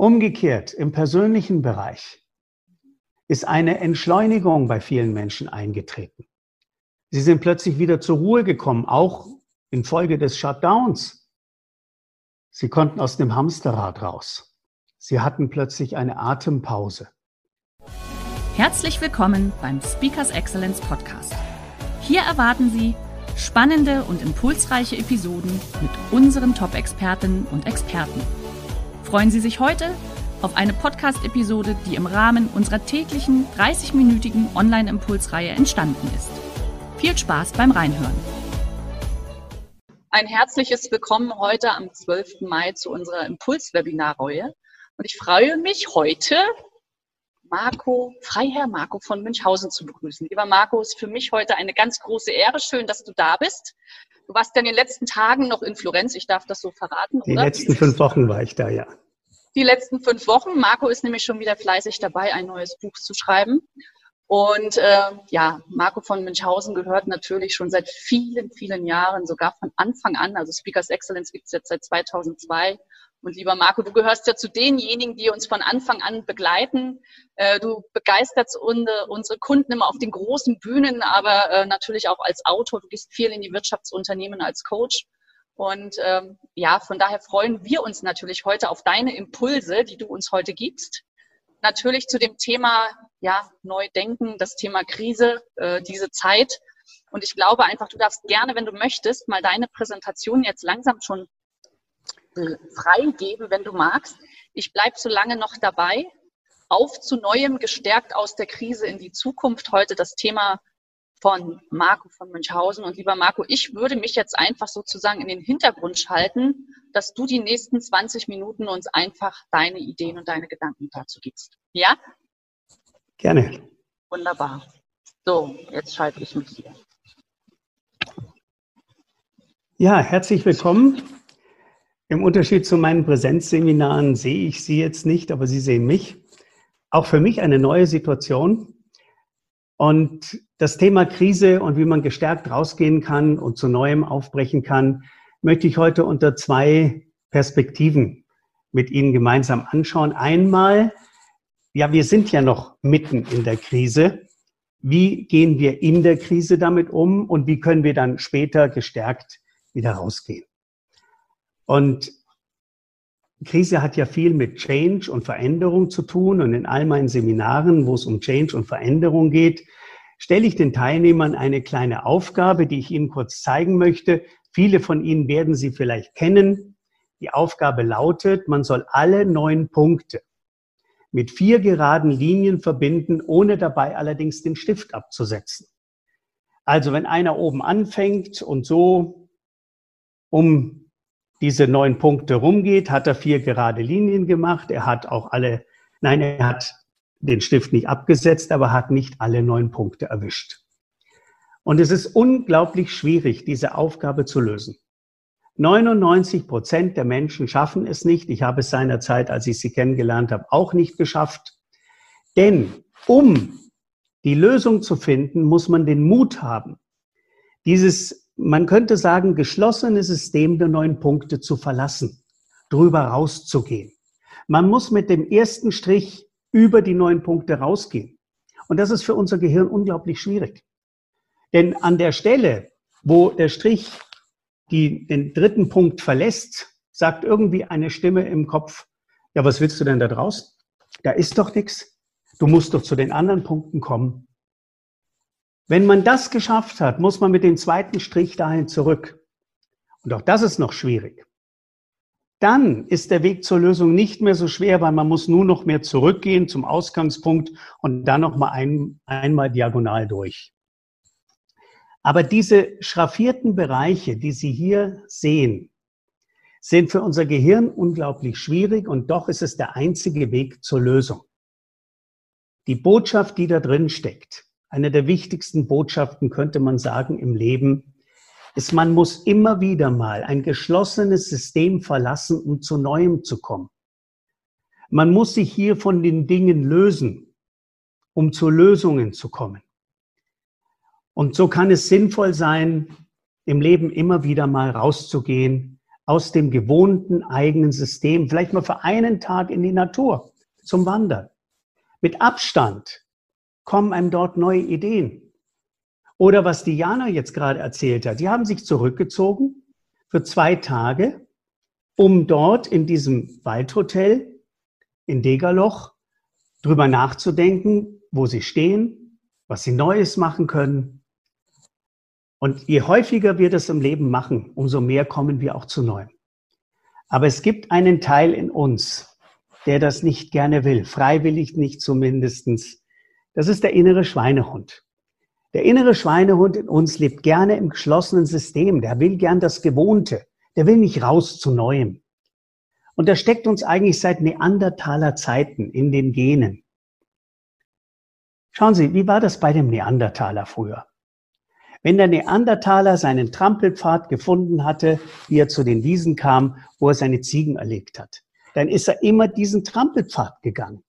Umgekehrt, im persönlichen Bereich ist eine Entschleunigung bei vielen Menschen eingetreten. Sie sind plötzlich wieder zur Ruhe gekommen, auch infolge des Shutdowns. Sie konnten aus dem Hamsterrad raus. Sie hatten plötzlich eine Atempause. Herzlich willkommen beim Speakers Excellence Podcast. Hier erwarten Sie spannende und impulsreiche Episoden mit unseren Top-Expertinnen und Experten freuen Sie sich heute auf eine Podcast-Episode, die im Rahmen unserer täglichen 30-minütigen Online-Impulsreihe entstanden ist. Viel Spaß beim Reinhören. Ein herzliches Willkommen heute am 12. Mai zu unserer Impuls-Webinar-Reihe. Und ich freue mich heute, Marco, Freiherr Marco von Münchhausen zu begrüßen. Lieber Marco, es ist für mich heute eine ganz große Ehre. Schön, dass du da bist. Du warst ja in den letzten Tagen noch in Florenz, ich darf das so verraten. Die oder? letzten fünf Wochen war ich da, ja. Die letzten fünf Wochen. Marco ist nämlich schon wieder fleißig dabei, ein neues Buch zu schreiben. Und äh, ja, Marco von Münchhausen gehört natürlich schon seit vielen, vielen Jahren, sogar von Anfang an. Also Speakers Excellence gibt es jetzt seit 2002 und lieber Marco, du gehörst ja zu denjenigen, die uns von Anfang an begleiten. Äh, du begeisterst unsere Kunden immer auf den großen Bühnen, aber äh, natürlich auch als Autor. Du gehst viel in die Wirtschaftsunternehmen als Coach. Und ähm, ja, von daher freuen wir uns natürlich heute auf deine Impulse, die du uns heute gibst. Natürlich zu dem Thema ja, Neudenken, das Thema Krise, äh, diese Zeit. Und ich glaube einfach, du darfst gerne, wenn du möchtest, mal deine Präsentation jetzt langsam schon freigeben, wenn du magst. Ich bleibe so lange noch dabei. Auf zu Neuem, gestärkt aus der Krise in die Zukunft. Heute das Thema von Marco von Münchhausen. Und lieber Marco, ich würde mich jetzt einfach sozusagen in den Hintergrund schalten, dass du die nächsten 20 Minuten uns einfach deine Ideen und deine Gedanken dazu gibst. Ja? Gerne. Wunderbar. So, jetzt schalte ich mich hier. Ja, herzlich willkommen im Unterschied zu meinen Präsenzseminaren sehe ich Sie jetzt nicht, aber Sie sehen mich. Auch für mich eine neue Situation. Und das Thema Krise und wie man gestärkt rausgehen kann und zu Neuem aufbrechen kann, möchte ich heute unter zwei Perspektiven mit Ihnen gemeinsam anschauen. Einmal, ja, wir sind ja noch mitten in der Krise. Wie gehen wir in der Krise damit um und wie können wir dann später gestärkt wieder rausgehen? Und Krise hat ja viel mit Change und Veränderung zu tun. Und in all meinen Seminaren, wo es um Change und Veränderung geht, stelle ich den Teilnehmern eine kleine Aufgabe, die ich Ihnen kurz zeigen möchte. Viele von Ihnen werden sie vielleicht kennen. Die Aufgabe lautet, man soll alle neun Punkte mit vier geraden Linien verbinden, ohne dabei allerdings den Stift abzusetzen. Also wenn einer oben anfängt und so um diese neun Punkte rumgeht, hat er vier gerade Linien gemacht. Er hat auch alle, nein, er hat den Stift nicht abgesetzt, aber hat nicht alle neun Punkte erwischt. Und es ist unglaublich schwierig, diese Aufgabe zu lösen. 99 Prozent der Menschen schaffen es nicht. Ich habe es seinerzeit, als ich sie kennengelernt habe, auch nicht geschafft. Denn um die Lösung zu finden, muss man den Mut haben, dieses man könnte sagen, geschlossene System der neun Punkte zu verlassen, drüber rauszugehen. Man muss mit dem ersten Strich über die neun Punkte rausgehen. Und das ist für unser Gehirn unglaublich schwierig. Denn an der Stelle, wo der Strich die, den dritten Punkt verlässt, sagt irgendwie eine Stimme im Kopf, ja, was willst du denn da draußen? Da ist doch nichts. Du musst doch zu den anderen Punkten kommen. Wenn man das geschafft hat, muss man mit dem zweiten Strich dahin zurück. Und auch das ist noch schwierig. Dann ist der Weg zur Lösung nicht mehr so schwer, weil man muss nur noch mehr zurückgehen zum Ausgangspunkt und dann noch mal ein, einmal diagonal durch. Aber diese schraffierten Bereiche, die Sie hier sehen, sind für unser Gehirn unglaublich schwierig und doch ist es der einzige Weg zur Lösung. Die Botschaft, die da drin steckt, eine der wichtigsten Botschaften könnte man sagen im Leben, ist, man muss immer wieder mal ein geschlossenes System verlassen, um zu Neuem zu kommen. Man muss sich hier von den Dingen lösen, um zu Lösungen zu kommen. Und so kann es sinnvoll sein, im Leben immer wieder mal rauszugehen aus dem gewohnten eigenen System, vielleicht mal für einen Tag in die Natur zum Wandern. Mit Abstand kommen einem dort neue Ideen. Oder was Diana jetzt gerade erzählt hat, die haben sich zurückgezogen für zwei Tage, um dort in diesem Waldhotel in Degerloch drüber nachzudenken, wo sie stehen, was sie Neues machen können. Und je häufiger wir das im Leben machen, umso mehr kommen wir auch zu Neuem. Aber es gibt einen Teil in uns, der das nicht gerne will, freiwillig nicht zumindestens. Das ist der innere Schweinehund. Der innere Schweinehund in uns lebt gerne im geschlossenen System. Der will gern das Gewohnte. Der will nicht raus zu Neuem. Und das steckt uns eigentlich seit Neandertaler Zeiten in den Genen. Schauen Sie, wie war das bei dem Neandertaler früher? Wenn der Neandertaler seinen Trampelpfad gefunden hatte, wie er zu den Wiesen kam, wo er seine Ziegen erlegt hat, dann ist er immer diesen Trampelpfad gegangen.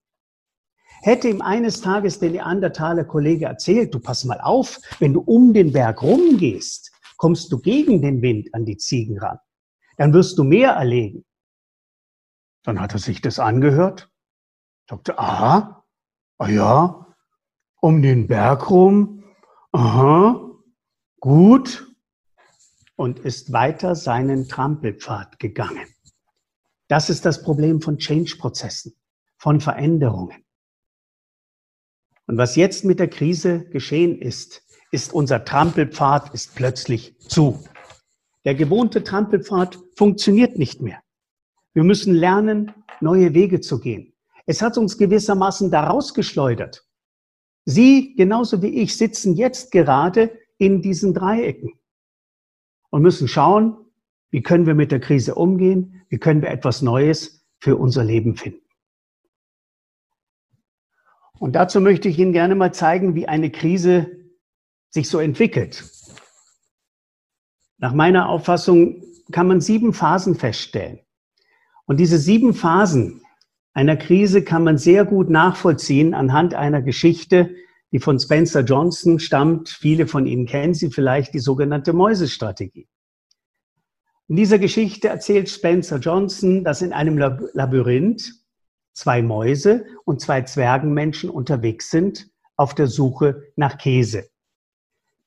Hätte ihm eines Tages der Neandertaler Kollege erzählt, du pass mal auf, wenn du um den Berg rumgehst, kommst du gegen den Wind an die Ziegen ran. Dann wirst du mehr erlegen. Dann hat er sich das angehört, sagte, aha, ah ja, um den Berg rum, aha, gut, und ist weiter seinen Trampelpfad gegangen. Das ist das Problem von Change-Prozessen, von Veränderungen. Und was jetzt mit der Krise geschehen ist, ist unser Trampelpfad ist plötzlich zu. Der gewohnte Trampelpfad funktioniert nicht mehr. Wir müssen lernen, neue Wege zu gehen. Es hat uns gewissermaßen daraus geschleudert. Sie, genauso wie ich, sitzen jetzt gerade in diesen Dreiecken und müssen schauen, wie können wir mit der Krise umgehen, wie können wir etwas Neues für unser Leben finden. Und dazu möchte ich Ihnen gerne mal zeigen, wie eine Krise sich so entwickelt. Nach meiner Auffassung kann man sieben Phasen feststellen. Und diese sieben Phasen einer Krise kann man sehr gut nachvollziehen anhand einer Geschichte, die von Spencer Johnson stammt. Viele von Ihnen kennen sie vielleicht, die sogenannte Mäusestrategie. In dieser Geschichte erzählt Spencer Johnson, dass in einem Labyrinth zwei Mäuse und zwei Zwergenmenschen unterwegs sind auf der Suche nach Käse.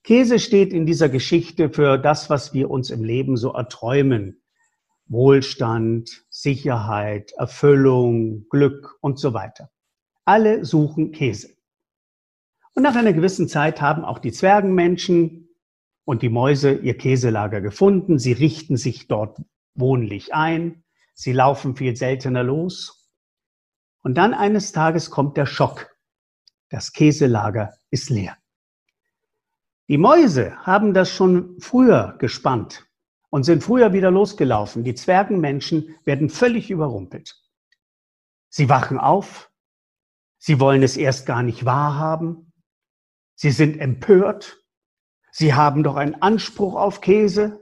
Käse steht in dieser Geschichte für das, was wir uns im Leben so erträumen. Wohlstand, Sicherheit, Erfüllung, Glück und so weiter. Alle suchen Käse. Und nach einer gewissen Zeit haben auch die Zwergenmenschen und die Mäuse ihr Käselager gefunden. Sie richten sich dort wohnlich ein. Sie laufen viel seltener los. Und dann eines Tages kommt der Schock. Das Käselager ist leer. Die Mäuse haben das schon früher gespannt und sind früher wieder losgelaufen. Die Zwergenmenschen werden völlig überrumpelt. Sie wachen auf, sie wollen es erst gar nicht wahrhaben, sie sind empört, sie haben doch einen Anspruch auf Käse,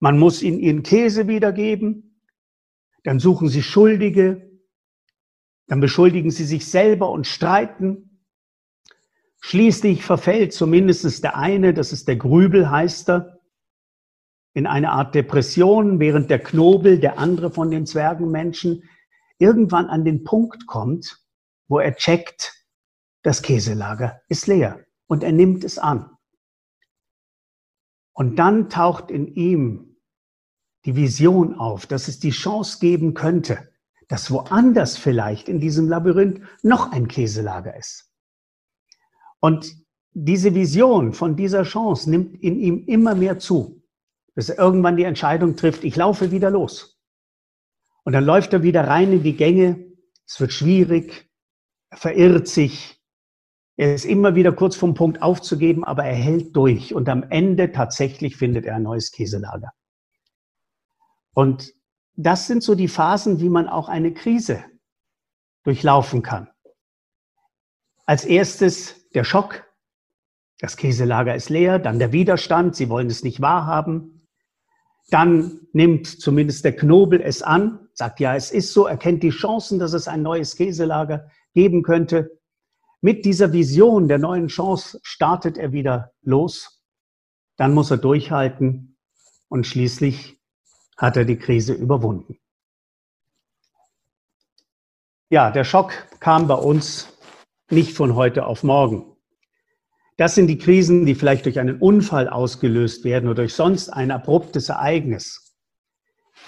man muss ihnen ihren Käse wiedergeben, dann suchen sie Schuldige, dann beschuldigen sie sich selber und streiten. Schließlich verfällt zumindest der eine, das ist der Grübel, heißt er, in eine Art Depression, während der Knobel, der andere von den Zwergenmenschen, irgendwann an den Punkt kommt, wo er checkt, das Käselager ist leer und er nimmt es an. Und dann taucht in ihm die Vision auf, dass es die Chance geben könnte, dass woanders vielleicht in diesem Labyrinth noch ein Käselager ist. Und diese Vision von dieser Chance nimmt in ihm immer mehr zu bis er irgendwann die Entscheidung trifft, ich laufe wieder los. Und dann läuft er wieder rein in die Gänge. Es wird schwierig. Er verirrt sich. Er ist immer wieder kurz vom Punkt aufzugeben, aber er hält durch. Und am Ende tatsächlich findet er ein neues Käselager. Und das sind so die Phasen, wie man auch eine Krise durchlaufen kann. Als erstes der Schock. Das Käselager ist leer, dann der Widerstand, sie wollen es nicht wahrhaben. Dann nimmt zumindest der Knobel es an, sagt ja, es ist so, erkennt die Chancen, dass es ein neues Käselager geben könnte. Mit dieser Vision der neuen Chance startet er wieder los. Dann muss er durchhalten und schließlich hat er die Krise überwunden. Ja, der Schock kam bei uns nicht von heute auf morgen. Das sind die Krisen, die vielleicht durch einen Unfall ausgelöst werden oder durch sonst ein abruptes Ereignis.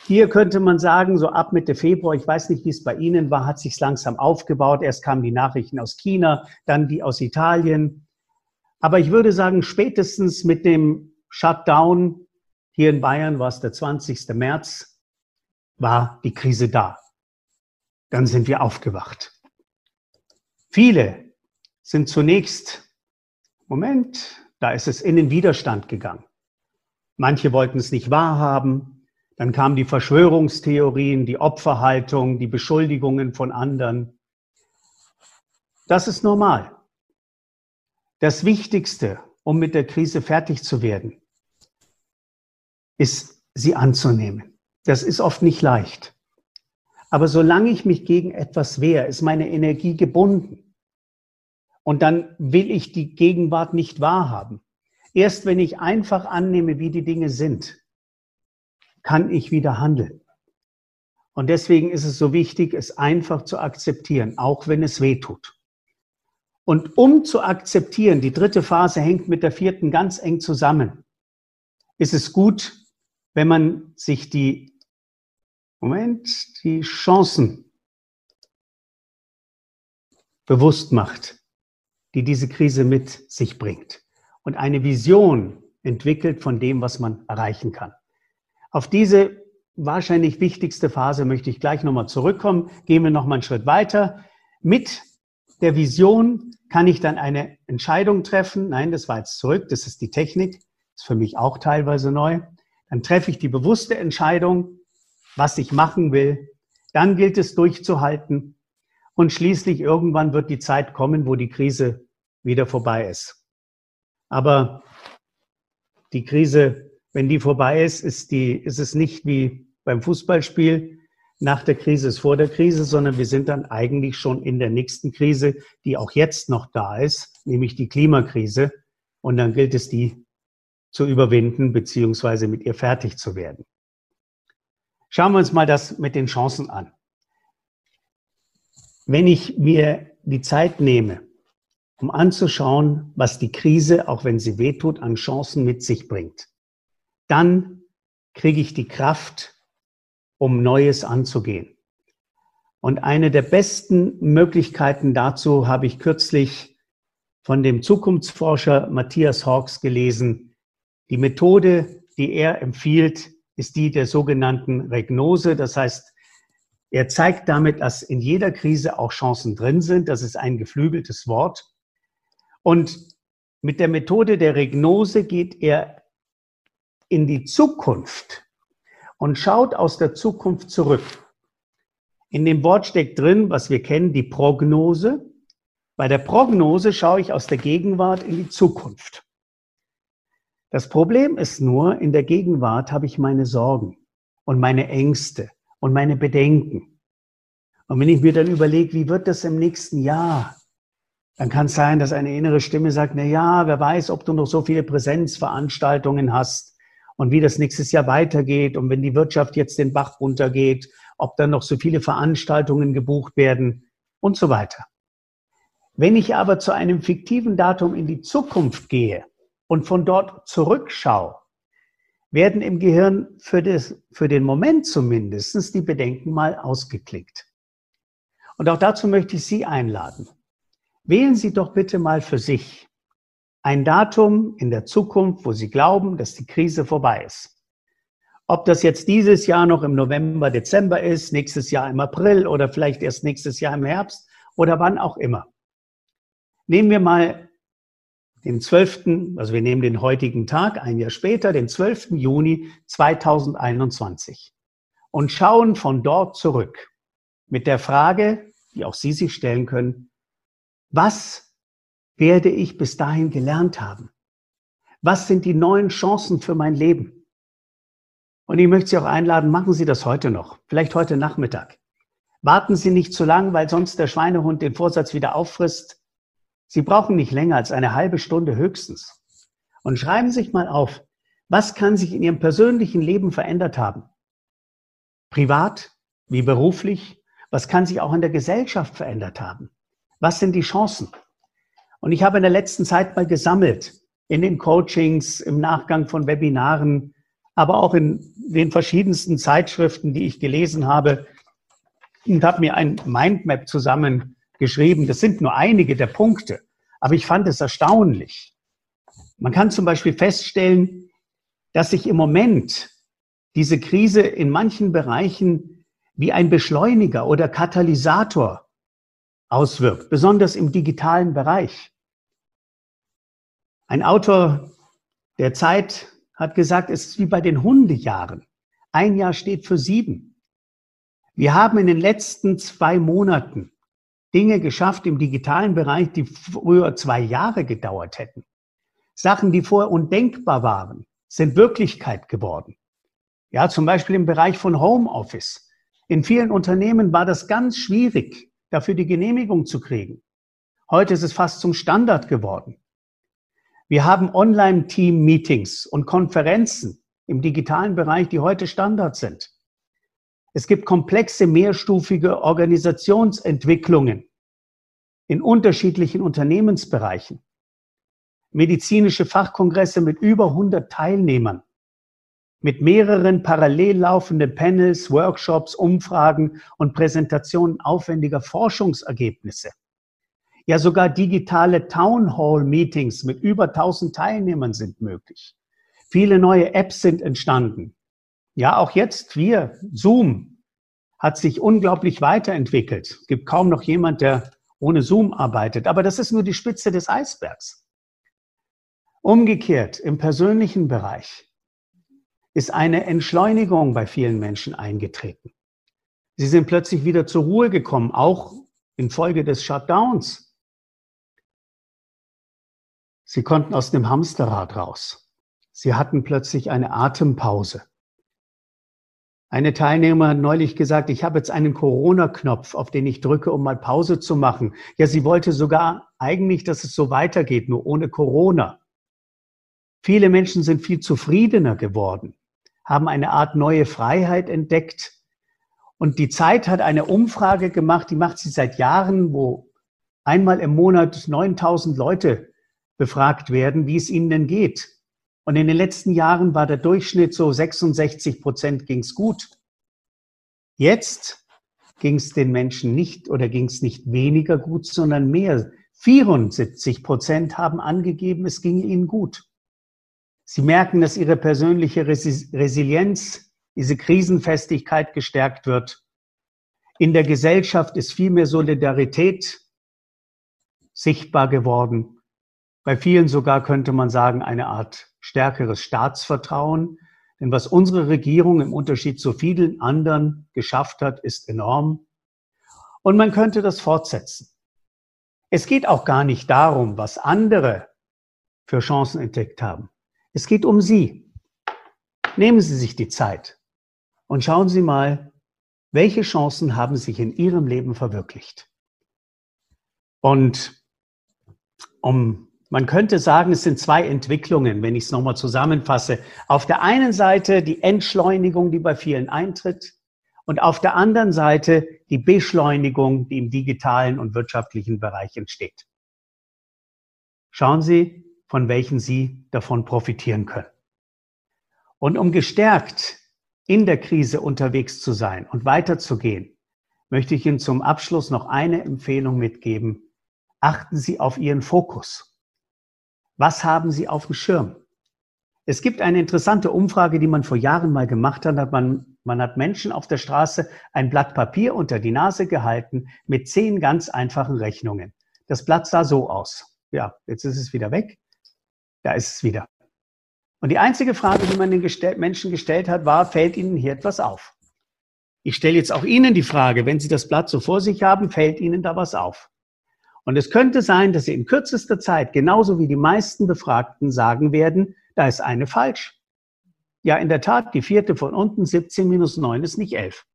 Hier könnte man sagen, so ab Mitte Februar, ich weiß nicht, wie es bei Ihnen war, hat sich langsam aufgebaut. Erst kamen die Nachrichten aus China, dann die aus Italien. Aber ich würde sagen, spätestens mit dem Shutdown hier in Bayern war es der 20. März, war die Krise da. Dann sind wir aufgewacht. Viele sind zunächst, Moment, da ist es in den Widerstand gegangen. Manche wollten es nicht wahrhaben. Dann kamen die Verschwörungstheorien, die Opferhaltung, die Beschuldigungen von anderen. Das ist normal. Das Wichtigste, um mit der Krise fertig zu werden, ist, sie anzunehmen. Das ist oft nicht leicht. Aber solange ich mich gegen etwas wehre, ist meine Energie gebunden. Und dann will ich die Gegenwart nicht wahrhaben. Erst wenn ich einfach annehme, wie die Dinge sind, kann ich wieder handeln. Und deswegen ist es so wichtig, es einfach zu akzeptieren, auch wenn es weh tut. Und um zu akzeptieren, die dritte Phase hängt mit der vierten ganz eng zusammen, ist es gut, wenn man sich die, Moment, die Chancen bewusst macht, die diese Krise mit sich bringt und eine Vision entwickelt von dem, was man erreichen kann. Auf diese wahrscheinlich wichtigste Phase möchte ich gleich nochmal zurückkommen. Gehen wir nochmal einen Schritt weiter. Mit der Vision kann ich dann eine Entscheidung treffen. Nein, das war jetzt zurück. Das ist die Technik. Das ist für mich auch teilweise neu. Dann treffe ich die bewusste Entscheidung, was ich machen will. Dann gilt es durchzuhalten. Und schließlich irgendwann wird die Zeit kommen, wo die Krise wieder vorbei ist. Aber die Krise, wenn die vorbei ist, ist, die, ist es nicht wie beim Fußballspiel. Nach der Krise ist vor der Krise, sondern wir sind dann eigentlich schon in der nächsten Krise, die auch jetzt noch da ist, nämlich die Klimakrise. Und dann gilt es, die zu überwinden beziehungsweise mit ihr fertig zu werden. Schauen wir uns mal das mit den Chancen an. Wenn ich mir die Zeit nehme, um anzuschauen, was die Krise, auch wenn sie wehtut, an Chancen mit sich bringt, dann kriege ich die Kraft, um Neues anzugehen. Und eine der besten Möglichkeiten dazu habe ich kürzlich von dem Zukunftsforscher Matthias Hawks gelesen, die Methode, die er empfiehlt, ist die der sogenannten Regnose. Das heißt, er zeigt damit, dass in jeder Krise auch Chancen drin sind. Das ist ein geflügeltes Wort. Und mit der Methode der Regnose geht er in die Zukunft und schaut aus der Zukunft zurück. In dem Wort steckt drin, was wir kennen, die Prognose. Bei der Prognose schaue ich aus der Gegenwart in die Zukunft. Das Problem ist nur, in der Gegenwart habe ich meine Sorgen und meine Ängste und meine Bedenken. Und wenn ich mir dann überlege, wie wird das im nächsten Jahr, dann kann es sein, dass eine innere Stimme sagt, na ja, wer weiß, ob du noch so viele Präsenzveranstaltungen hast und wie das nächstes Jahr weitergeht und wenn die Wirtschaft jetzt den Bach runtergeht, ob dann noch so viele Veranstaltungen gebucht werden und so weiter. Wenn ich aber zu einem fiktiven Datum in die Zukunft gehe, und von dort zurückschaue, werden im Gehirn für, das, für den Moment zumindest die Bedenken mal ausgeklickt. Und auch dazu möchte ich Sie einladen. Wählen Sie doch bitte mal für sich ein Datum in der Zukunft, wo Sie glauben, dass die Krise vorbei ist. Ob das jetzt dieses Jahr noch im November, Dezember ist, nächstes Jahr im April oder vielleicht erst nächstes Jahr im Herbst oder wann auch immer. Nehmen wir mal den 12., also wir nehmen den heutigen Tag, ein Jahr später, den 12. Juni 2021. und schauen von dort zurück mit der Frage, die auch Sie sich stellen können, was werde ich bis dahin gelernt haben? Was sind die neuen Chancen für mein Leben? Und ich möchte Sie auch einladen, machen Sie das heute noch, vielleicht heute Nachmittag. Warten Sie nicht zu lang, weil sonst der Schweinehund den Vorsatz wieder auffrisst. Sie brauchen nicht länger als eine halbe Stunde höchstens. Und schreiben Sie sich mal auf, was kann sich in Ihrem persönlichen Leben verändert haben? Privat wie beruflich? Was kann sich auch in der Gesellschaft verändert haben? Was sind die Chancen? Und ich habe in der letzten Zeit mal gesammelt, in den Coachings, im Nachgang von Webinaren, aber auch in den verschiedensten Zeitschriften, die ich gelesen habe, und habe mir ein Mindmap zusammengeschrieben. Das sind nur einige der Punkte, aber ich fand es erstaunlich. Man kann zum Beispiel feststellen, dass sich im Moment diese Krise in manchen Bereichen wie ein Beschleuniger oder Katalysator auswirkt, besonders im digitalen Bereich. Ein Autor der Zeit hat gesagt, es ist wie bei den Hundejahren. Ein Jahr steht für sieben. Wir haben in den letzten zwei Monaten Dinge geschafft im digitalen Bereich, die früher zwei Jahre gedauert hätten. Sachen, die vorher undenkbar waren, sind Wirklichkeit geworden. Ja, zum Beispiel im Bereich von Homeoffice. In vielen Unternehmen war das ganz schwierig, dafür die Genehmigung zu kriegen. Heute ist es fast zum Standard geworden. Wir haben Online-Team-Meetings und Konferenzen im digitalen Bereich, die heute Standard sind. Es gibt komplexe mehrstufige Organisationsentwicklungen in unterschiedlichen Unternehmensbereichen. Medizinische Fachkongresse mit über 100 Teilnehmern, mit mehreren parallel laufenden Panels, Workshops, Umfragen und Präsentationen aufwendiger Forschungsergebnisse. Ja, sogar digitale Town Hall Meetings mit über 1000 Teilnehmern sind möglich. Viele neue Apps sind entstanden. Ja, auch jetzt wir, Zoom, hat sich unglaublich weiterentwickelt. Es gibt kaum noch jemand, der ohne Zoom arbeitet. Aber das ist nur die Spitze des Eisbergs. Umgekehrt, im persönlichen Bereich ist eine Entschleunigung bei vielen Menschen eingetreten. Sie sind plötzlich wieder zur Ruhe gekommen, auch infolge des Shutdowns. Sie konnten aus dem Hamsterrad raus. Sie hatten plötzlich eine Atempause. Eine Teilnehmer hat neulich gesagt, ich habe jetzt einen Corona-Knopf, auf den ich drücke, um mal Pause zu machen. Ja, sie wollte sogar eigentlich, dass es so weitergeht, nur ohne Corona. Viele Menschen sind viel zufriedener geworden, haben eine Art neue Freiheit entdeckt. Und die Zeit hat eine Umfrage gemacht, die macht sie seit Jahren, wo einmal im Monat 9000 Leute befragt werden, wie es ihnen denn geht. Und in den letzten Jahren war der Durchschnitt so 66 Prozent ging's gut. Jetzt ging es den Menschen nicht oder ging es nicht weniger gut, sondern mehr. 74 Prozent haben angegeben, es ging ihnen gut. Sie merken, dass ihre persönliche Resilienz, diese Krisenfestigkeit gestärkt wird. In der Gesellschaft ist viel mehr Solidarität sichtbar geworden. Bei vielen sogar könnte man sagen, eine Art stärkeres Staatsvertrauen. Denn was unsere Regierung im Unterschied zu vielen anderen geschafft hat, ist enorm. Und man könnte das fortsetzen. Es geht auch gar nicht darum, was andere für Chancen entdeckt haben. Es geht um Sie. Nehmen Sie sich die Zeit und schauen Sie mal, welche Chancen haben sich in Ihrem Leben verwirklicht. Und um man könnte sagen, es sind zwei Entwicklungen, wenn ich es nochmal zusammenfasse. Auf der einen Seite die Entschleunigung, die bei vielen eintritt, und auf der anderen Seite die Beschleunigung, die im digitalen und wirtschaftlichen Bereich entsteht. Schauen Sie, von welchen Sie davon profitieren können. Und um gestärkt in der Krise unterwegs zu sein und weiterzugehen, möchte ich Ihnen zum Abschluss noch eine Empfehlung mitgeben. Achten Sie auf Ihren Fokus. Was haben Sie auf dem Schirm? Es gibt eine interessante Umfrage, die man vor Jahren mal gemacht hat. Man, man hat Menschen auf der Straße ein Blatt Papier unter die Nase gehalten mit zehn ganz einfachen Rechnungen. Das Blatt sah so aus. Ja, jetzt ist es wieder weg. Da ist es wieder. Und die einzige Frage, die man den gestell Menschen gestellt hat, war, fällt Ihnen hier etwas auf? Ich stelle jetzt auch Ihnen die Frage, wenn Sie das Blatt so vor sich haben, fällt Ihnen da was auf? Und es könnte sein, dass Sie in kürzester Zeit, genauso wie die meisten Befragten, sagen werden, da ist eine falsch. Ja, in der Tat, die vierte von unten, 17 minus 9 ist nicht 11.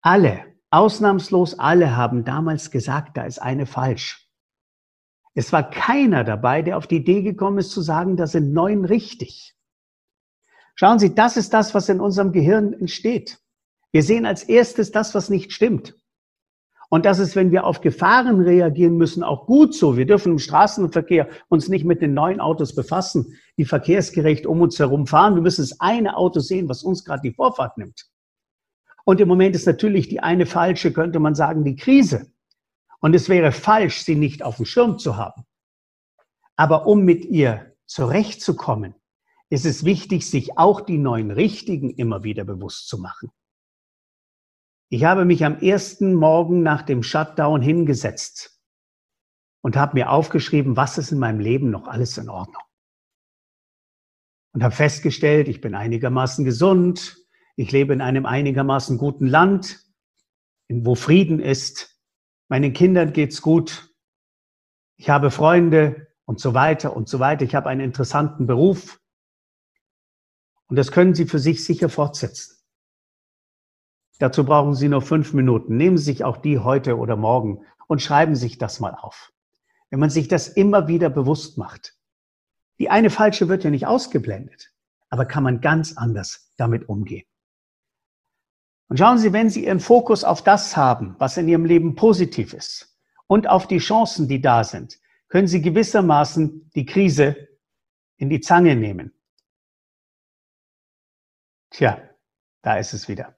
Alle, ausnahmslos alle haben damals gesagt, da ist eine falsch. Es war keiner dabei, der auf die Idee gekommen ist zu sagen, da sind neun richtig. Schauen Sie, das ist das, was in unserem Gehirn entsteht. Wir sehen als erstes das, was nicht stimmt. Und das ist, wenn wir auf Gefahren reagieren müssen, auch gut so. Wir dürfen im Straßenverkehr uns nicht mit den neuen Autos befassen, die verkehrsgerecht um uns herum fahren. Wir müssen das eine Auto sehen, was uns gerade die Vorfahrt nimmt. Und im Moment ist natürlich die eine falsche, könnte man sagen, die Krise. Und es wäre falsch, sie nicht auf dem Schirm zu haben. Aber um mit ihr zurechtzukommen, ist es wichtig, sich auch die neuen Richtigen immer wieder bewusst zu machen. Ich habe mich am ersten Morgen nach dem Shutdown hingesetzt und habe mir aufgeschrieben, was ist in meinem Leben noch alles in Ordnung. Und habe festgestellt, ich bin einigermaßen gesund, ich lebe in einem einigermaßen guten Land, wo Frieden ist, meinen Kindern geht's gut, ich habe Freunde und so weiter und so weiter, ich habe einen interessanten Beruf. Und das können Sie für sich sicher fortsetzen. Dazu brauchen Sie nur fünf Minuten. Nehmen Sie sich auch die heute oder morgen und schreiben sich das mal auf. Wenn man sich das immer wieder bewusst macht. Die eine falsche wird ja nicht ausgeblendet, aber kann man ganz anders damit umgehen. Und schauen Sie, wenn Sie Ihren Fokus auf das haben, was in Ihrem Leben positiv ist und auf die Chancen, die da sind, können Sie gewissermaßen die Krise in die Zange nehmen. Tja, da ist es wieder.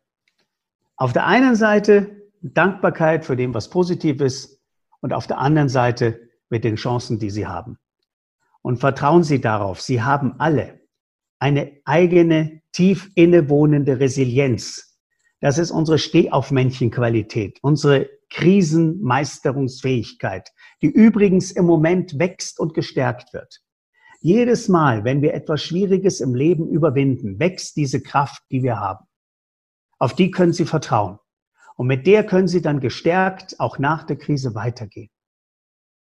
Auf der einen Seite Dankbarkeit für dem, was positiv ist und auf der anderen Seite mit den Chancen, die Sie haben. Und vertrauen Sie darauf, Sie haben alle eine eigene, tief innewohnende Resilienz. Das ist unsere Stehaufmännchenqualität, unsere Krisenmeisterungsfähigkeit, die übrigens im Moment wächst und gestärkt wird. Jedes Mal, wenn wir etwas Schwieriges im Leben überwinden, wächst diese Kraft, die wir haben. Auf die können Sie vertrauen. Und mit der können Sie dann gestärkt auch nach der Krise weitergehen.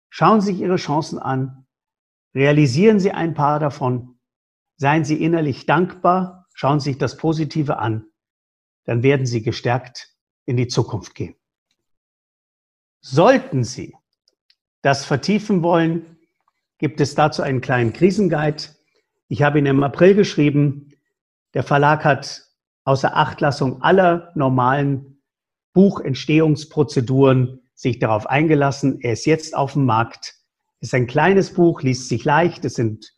Schauen Sie sich Ihre Chancen an. Realisieren Sie ein paar davon. Seien Sie innerlich dankbar. Schauen Sie sich das Positive an. Dann werden Sie gestärkt in die Zukunft gehen. Sollten Sie das vertiefen wollen, gibt es dazu einen kleinen Krisenguide. Ich habe ihn im April geschrieben. Der Verlag hat außer Achtlassung aller normalen Buchentstehungsprozeduren sich darauf eingelassen. Er ist jetzt auf dem Markt. Es ist ein kleines Buch, liest sich leicht. Es sind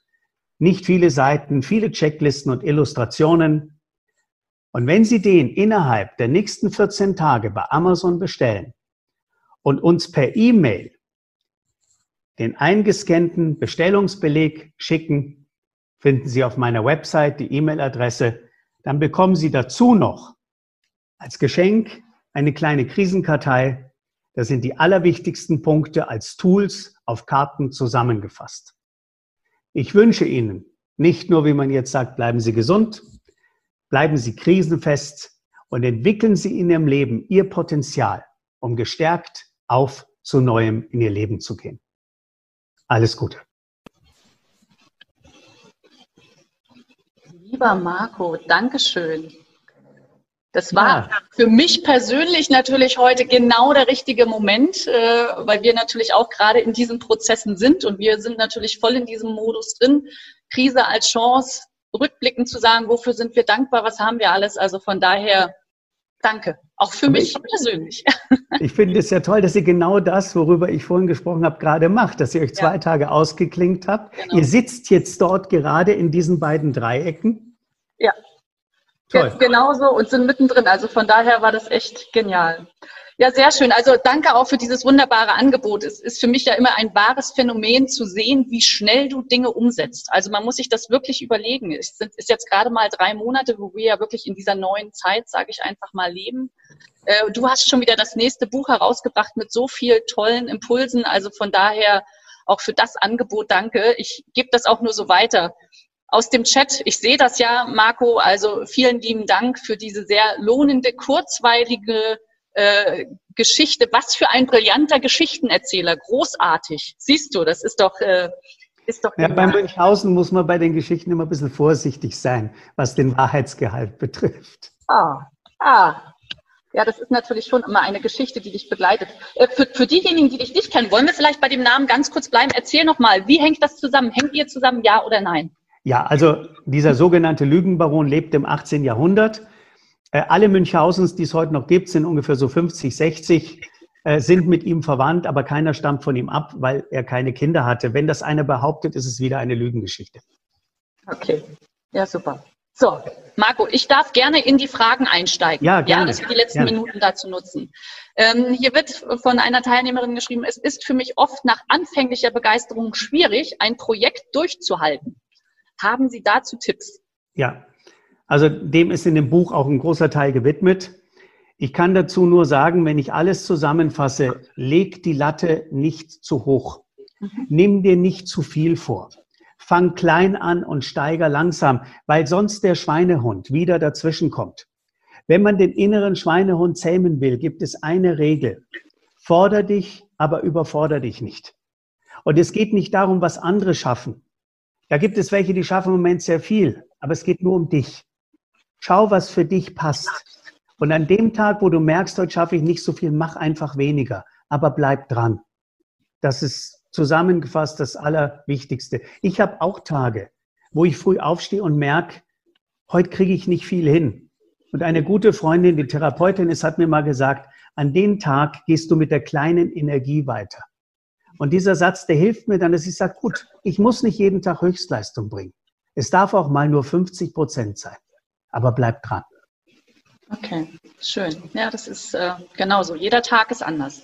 nicht viele Seiten, viele Checklisten und Illustrationen. Und wenn Sie den innerhalb der nächsten 14 Tage bei Amazon bestellen und uns per E-Mail den eingescannten Bestellungsbeleg schicken, finden Sie auf meiner Website die E-Mail-Adresse dann bekommen Sie dazu noch als Geschenk eine kleine Krisenkartei. Da sind die allerwichtigsten Punkte als Tools auf Karten zusammengefasst. Ich wünsche Ihnen nicht nur, wie man jetzt sagt, bleiben Sie gesund, bleiben Sie krisenfest und entwickeln Sie in Ihrem Leben Ihr Potenzial, um gestärkt auf zu Neuem in Ihr Leben zu gehen. Alles Gute. Lieber Marco, Dankeschön. Das war ja. für mich persönlich natürlich heute genau der richtige Moment, äh, weil wir natürlich auch gerade in diesen Prozessen sind und wir sind natürlich voll in diesem Modus drin. Krise als Chance, rückblickend zu sagen, wofür sind wir dankbar, was haben wir alles. Also von daher danke, auch für mich persönlich. Ich finde es ja toll, dass ihr genau das, worüber ich vorhin gesprochen habe, gerade macht, dass ihr euch zwei ja. Tage ausgeklinkt habt. Genau. Ihr sitzt jetzt dort gerade in diesen beiden Dreiecken ja. Toll. Genauso und sind mittendrin. Also von daher war das echt genial. Ja, sehr schön. Also danke auch für dieses wunderbare Angebot. Es ist für mich ja immer ein wahres Phänomen zu sehen, wie schnell du Dinge umsetzt. Also man muss sich das wirklich überlegen. Es ist jetzt gerade mal drei Monate, wo wir ja wirklich in dieser neuen Zeit, sage ich einfach mal, leben. Äh, du hast schon wieder das nächste Buch herausgebracht mit so viel tollen Impulsen. Also von daher auch für das Angebot danke. Ich gebe das auch nur so weiter aus dem Chat. Ich sehe das ja, Marco. Also vielen lieben Dank für diese sehr lohnende, kurzweilige äh, Geschichte. Was für ein brillanter Geschichtenerzähler. Großartig. Siehst du, das ist doch. Äh, ist doch ja, bei Münchhausen muss man bei den Geschichten immer ein bisschen vorsichtig sein, was den Wahrheitsgehalt betrifft. Ah, ah, ja, das ist natürlich schon immer eine Geschichte, die dich begleitet. Äh, für, für diejenigen, die dich nicht kennen, wollen wir vielleicht bei dem Namen ganz kurz bleiben. Erzähl nochmal, wie hängt das zusammen? Hängt ihr zusammen, ja oder nein? Ja, also dieser sogenannte Lügenbaron lebt im 18. Jahrhundert. Äh, alle Münchhausens, die es heute noch gibt, sind ungefähr so 50, 60, äh, sind mit ihm verwandt, aber keiner stammt von ihm ab, weil er keine Kinder hatte. Wenn das einer behauptet, ist es wieder eine Lügengeschichte. Okay, ja, super. So, Marco, ich darf gerne in die Fragen einsteigen. Ja, gerne. Ja, dass wir die letzten gerne. Minuten dazu nutzen. Ähm, hier wird von einer Teilnehmerin geschrieben, es ist für mich oft nach anfänglicher Begeisterung schwierig, ein Projekt durchzuhalten. Haben Sie dazu Tipps? Ja, also dem ist in dem Buch auch ein großer Teil gewidmet. Ich kann dazu nur sagen, wenn ich alles zusammenfasse, leg die Latte nicht zu hoch. Mhm. Nimm dir nicht zu viel vor. Fang klein an und steiger langsam, weil sonst der Schweinehund wieder dazwischen kommt. Wenn man den inneren Schweinehund zähmen will, gibt es eine Regel. Forder dich, aber überforder dich nicht. Und es geht nicht darum, was andere schaffen. Da gibt es welche, die schaffen im Moment sehr viel, aber es geht nur um dich. Schau, was für dich passt. Und an dem Tag, wo du merkst, heute schaffe ich nicht so viel, mach einfach weniger, aber bleib dran. Das ist zusammengefasst das Allerwichtigste. Ich habe auch Tage, wo ich früh aufstehe und merke, heute kriege ich nicht viel hin. Und eine gute Freundin, die Therapeutin ist, hat mir mal gesagt, an dem Tag gehst du mit der kleinen Energie weiter. Und dieser Satz, der hilft mir dann, dass ich sage, gut, ich muss nicht jeden Tag Höchstleistung bringen. Es darf auch mal nur 50 Prozent sein. Aber bleib dran. Okay, schön. Ja, das ist äh, genauso. Jeder Tag ist anders.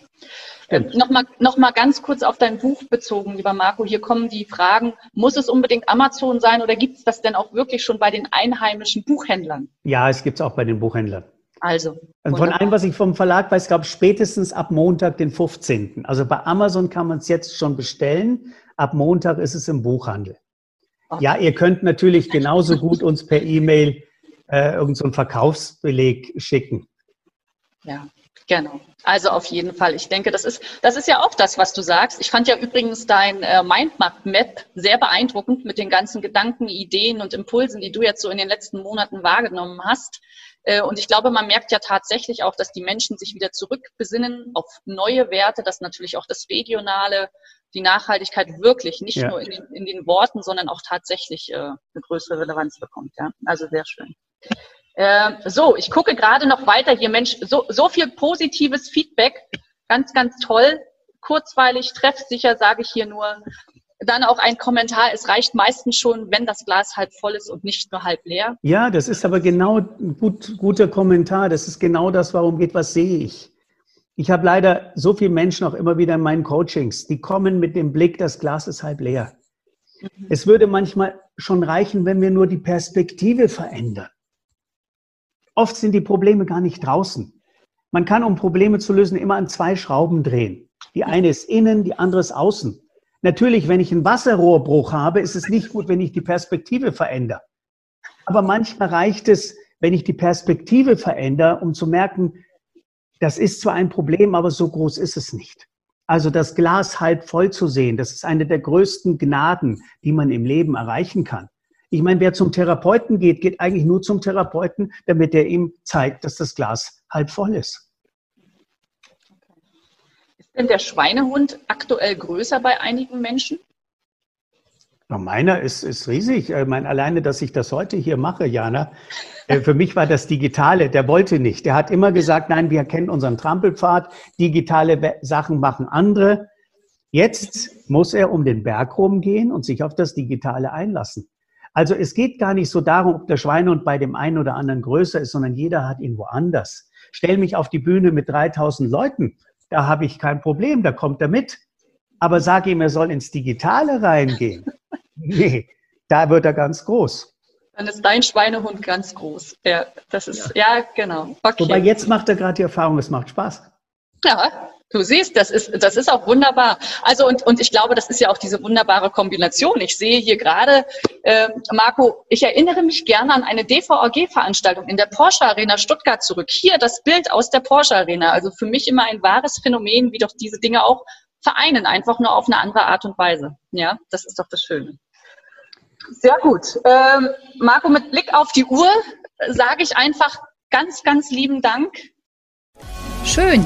Äh, Nochmal noch mal ganz kurz auf dein Buch bezogen, lieber Marco. Hier kommen die Fragen, muss es unbedingt Amazon sein oder gibt es das denn auch wirklich schon bei den einheimischen Buchhändlern? Ja, es gibt es auch bei den Buchhändlern. Also. Und von allem, was ich vom Verlag weiß, glaube spätestens ab Montag, den 15. Also bei Amazon kann man es jetzt schon bestellen. Ab Montag ist es im Buchhandel. Okay. Ja, ihr könnt natürlich genauso gut uns per E-Mail äh, irgendeinen so Verkaufsbeleg schicken. Ja, Genau. Also auf jeden Fall. Ich denke, das ist, das ist ja auch das, was du sagst. Ich fand ja übrigens dein äh, Mindmap sehr beeindruckend mit den ganzen Gedanken, Ideen und Impulsen, die du jetzt so in den letzten Monaten wahrgenommen hast. Äh, und ich glaube, man merkt ja tatsächlich auch, dass die Menschen sich wieder zurückbesinnen auf neue Werte, dass natürlich auch das Regionale, die Nachhaltigkeit wirklich nicht ja. nur in den, in den, Worten, sondern auch tatsächlich äh, eine größere Relevanz bekommt. Ja? Also sehr schön. Äh, so, ich gucke gerade noch weiter hier. Mensch, so, so viel positives Feedback. Ganz, ganz toll. Kurzweilig, treffsicher, sage ich hier nur. Dann auch ein Kommentar. Es reicht meistens schon, wenn das Glas halb voll ist und nicht nur halb leer. Ja, das ist aber genau ein gut, guter Kommentar. Das ist genau das, warum geht, was sehe ich. Ich habe leider so viele Menschen auch immer wieder in meinen Coachings, die kommen mit dem Blick, das Glas ist halb leer. Mhm. Es würde manchmal schon reichen, wenn wir nur die Perspektive verändern. Oft sind die Probleme gar nicht draußen. Man kann, um Probleme zu lösen, immer an zwei Schrauben drehen. Die eine ist innen, die andere ist außen. Natürlich, wenn ich einen Wasserrohrbruch habe, ist es nicht gut, wenn ich die Perspektive verändere. Aber manchmal reicht es, wenn ich die Perspektive verändere, um zu merken, das ist zwar ein Problem, aber so groß ist es nicht. Also das Glas halb voll zu sehen, das ist eine der größten Gnaden, die man im Leben erreichen kann. Ich meine, wer zum Therapeuten geht, geht eigentlich nur zum Therapeuten, damit er ihm zeigt, dass das Glas halb voll ist. Ist denn der Schweinehund aktuell größer bei einigen Menschen? Meiner ist, ist riesig. Ich meine, alleine, dass ich das heute hier mache, Jana, äh, für mich war das Digitale, der wollte nicht. Der hat immer gesagt, nein, wir kennen unseren Trampelpfad, digitale Sachen machen andere. Jetzt muss er um den Berg rumgehen und sich auf das Digitale einlassen. Also es geht gar nicht so darum, ob der Schweinehund bei dem einen oder anderen größer ist, sondern jeder hat ihn woanders. Stell mich auf die Bühne mit 3000 Leuten, da habe ich kein Problem, da kommt er mit. Aber sag ihm, er soll ins Digitale reingehen. Nee, da wird er ganz groß. Dann ist dein Schweinehund ganz groß. Ja, das ist, ja, ja genau. Okay. Wobei jetzt macht er gerade die Erfahrung, es macht Spaß. Ja, Du siehst, das ist, das ist auch wunderbar. Also und, und ich glaube, das ist ja auch diese wunderbare Kombination. Ich sehe hier gerade, äh, Marco, ich erinnere mich gerne an eine DVAG-Veranstaltung in der Porsche Arena Stuttgart zurück. Hier das Bild aus der Porsche Arena. Also für mich immer ein wahres Phänomen, wie doch diese Dinge auch vereinen, einfach nur auf eine andere Art und Weise. Ja, das ist doch das Schöne. Sehr gut. Ähm, Marco, mit Blick auf die Uhr sage ich einfach ganz, ganz lieben Dank. Schön